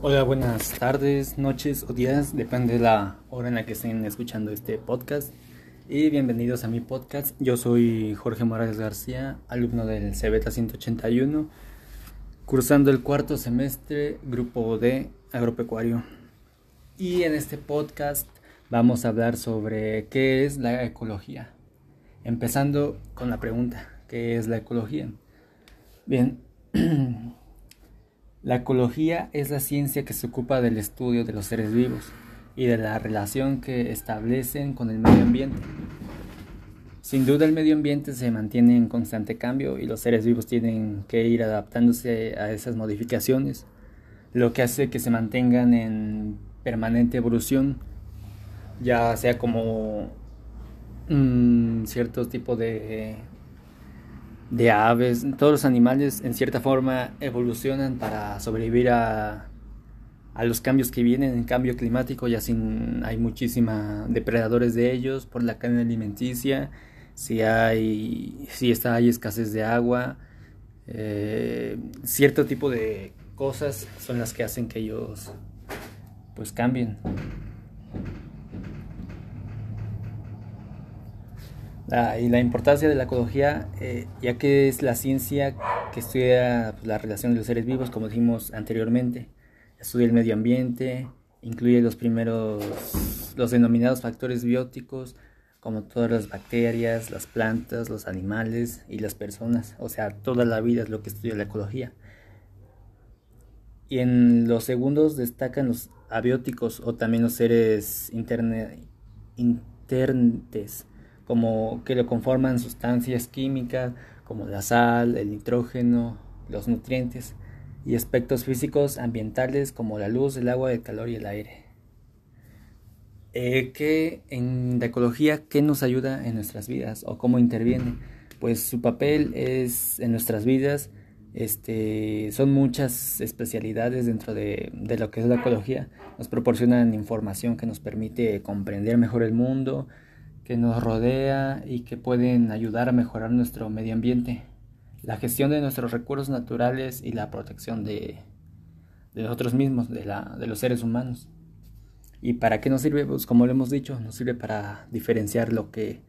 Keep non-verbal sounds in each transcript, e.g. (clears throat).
Hola, buenas tardes, noches o días, depende de la hora en la que estén escuchando este podcast. Y bienvenidos a mi podcast. Yo soy Jorge Morales García, alumno del CBTA 181, cursando el cuarto semestre, grupo D, agropecuario. Y en este podcast vamos a hablar sobre qué es la ecología. Empezando con la pregunta, ¿qué es la ecología? Bien. (clears throat) La ecología es la ciencia que se ocupa del estudio de los seres vivos y de la relación que establecen con el medio ambiente. Sin duda el medio ambiente se mantiene en constante cambio y los seres vivos tienen que ir adaptándose a esas modificaciones, lo que hace que se mantengan en permanente evolución, ya sea como un cierto tipo de de aves, todos los animales en cierta forma evolucionan para sobrevivir a, a los cambios que vienen en cambio climático, ya sin hay muchísima depredadores de ellos por la cadena alimenticia, si hay si está hay escasez de agua, eh, cierto tipo de cosas son las que hacen que ellos pues cambien. Y la importancia de la ecología, eh, ya que es la ciencia que estudia pues, la relación de los seres vivos, como dijimos anteriormente, estudia el medio ambiente, incluye los primeros, los denominados factores bióticos, como todas las bacterias, las plantas, los animales y las personas, o sea, toda la vida es lo que estudia la ecología. Y en los segundos destacan los abióticos o también los seres interne, interntes como que lo conforman sustancias químicas como la sal, el nitrógeno, los nutrientes y aspectos físicos ambientales como la luz, el agua, el calor y el aire. Eh, ¿Qué en la ecología qué nos ayuda en nuestras vidas o cómo interviene? Pues su papel es en nuestras vidas este, son muchas especialidades dentro de, de, lo que es la ecología. Nos proporcionan información que nos permite comprender mejor el mundo, que nos rodea y que pueden ayudar a mejorar nuestro medio ambiente, la gestión de nuestros recursos naturales y la protección de, nosotros mismos, de los seres humanos. ¿Y para qué nos sirve? Pues como lo hemos dicho, nos sirve para diferenciar lo que,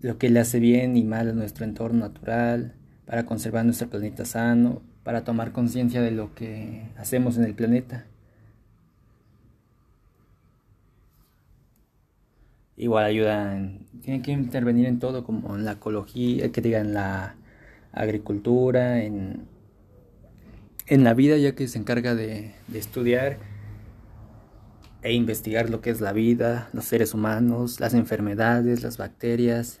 lo que le hace bien y mal a nuestro entorno natural, para conservar nuestro planeta sano, para tomar conciencia de lo que hacemos en el planeta igual ayudan, tienen que intervenir en todo, como en la ecología, que digan la agricultura, en, en la vida, ya que se encarga de, de estudiar e investigar lo que es la vida, los seres humanos, las enfermedades, las bacterias,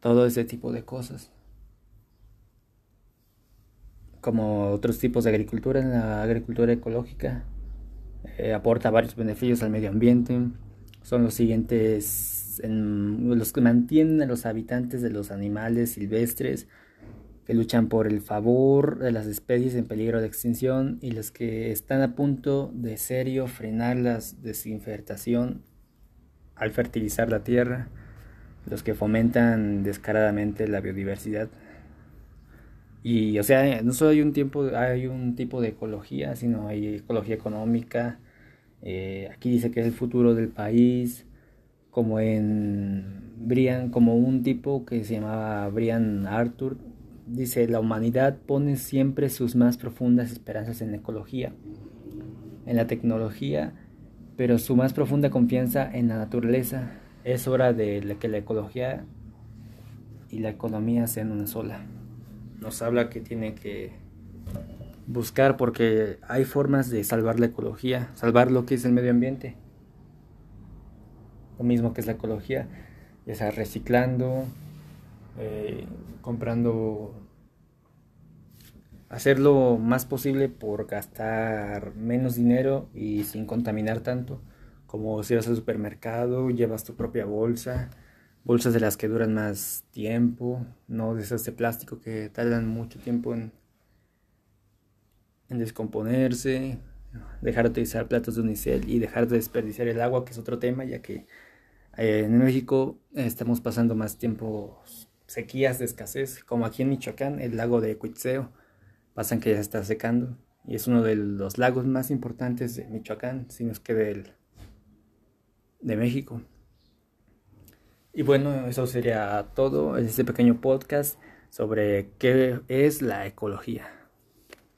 todo ese tipo de cosas. Como otros tipos de agricultura, la agricultura ecológica eh, aporta varios beneficios al medio ambiente, son los siguientes, los que mantienen a los habitantes de los animales silvestres, que luchan por el favor de las especies en peligro de extinción y los que están a punto de serio frenar la desinfectación al fertilizar la tierra, los que fomentan descaradamente la biodiversidad. Y o sea, no solo hay un tiempo, hay un tipo de ecología, sino hay ecología económica, eh, aquí dice que es el futuro del país, como en Brian, como un tipo que se llamaba Brian Arthur, dice, la humanidad pone siempre sus más profundas esperanzas en la ecología, en la tecnología, pero su más profunda confianza en la naturaleza. Es hora de que la ecología y la economía sean una sola. Nos habla que tiene que buscar porque hay formas de salvar la ecología, salvar lo que es el medio ambiente. Lo mismo que es la ecología, ya reciclando, eh, comprando, hacer lo más posible por gastar menos dinero y sin contaminar tanto, como si vas al supermercado, llevas tu propia bolsa, bolsas de las que duran más tiempo, no de esas de plástico que tardan mucho tiempo en en descomponerse, dejar de utilizar platos de unicel y dejar de desperdiciar el agua, que es otro tema, ya que eh, en México estamos pasando más tiempo sequías de escasez, como aquí en Michoacán, el lago de Cuitzeo, pasan que ya está secando y es uno de los lagos más importantes de Michoacán, si no es que del, de México. Y bueno, eso sería todo este pequeño podcast sobre qué es la ecología.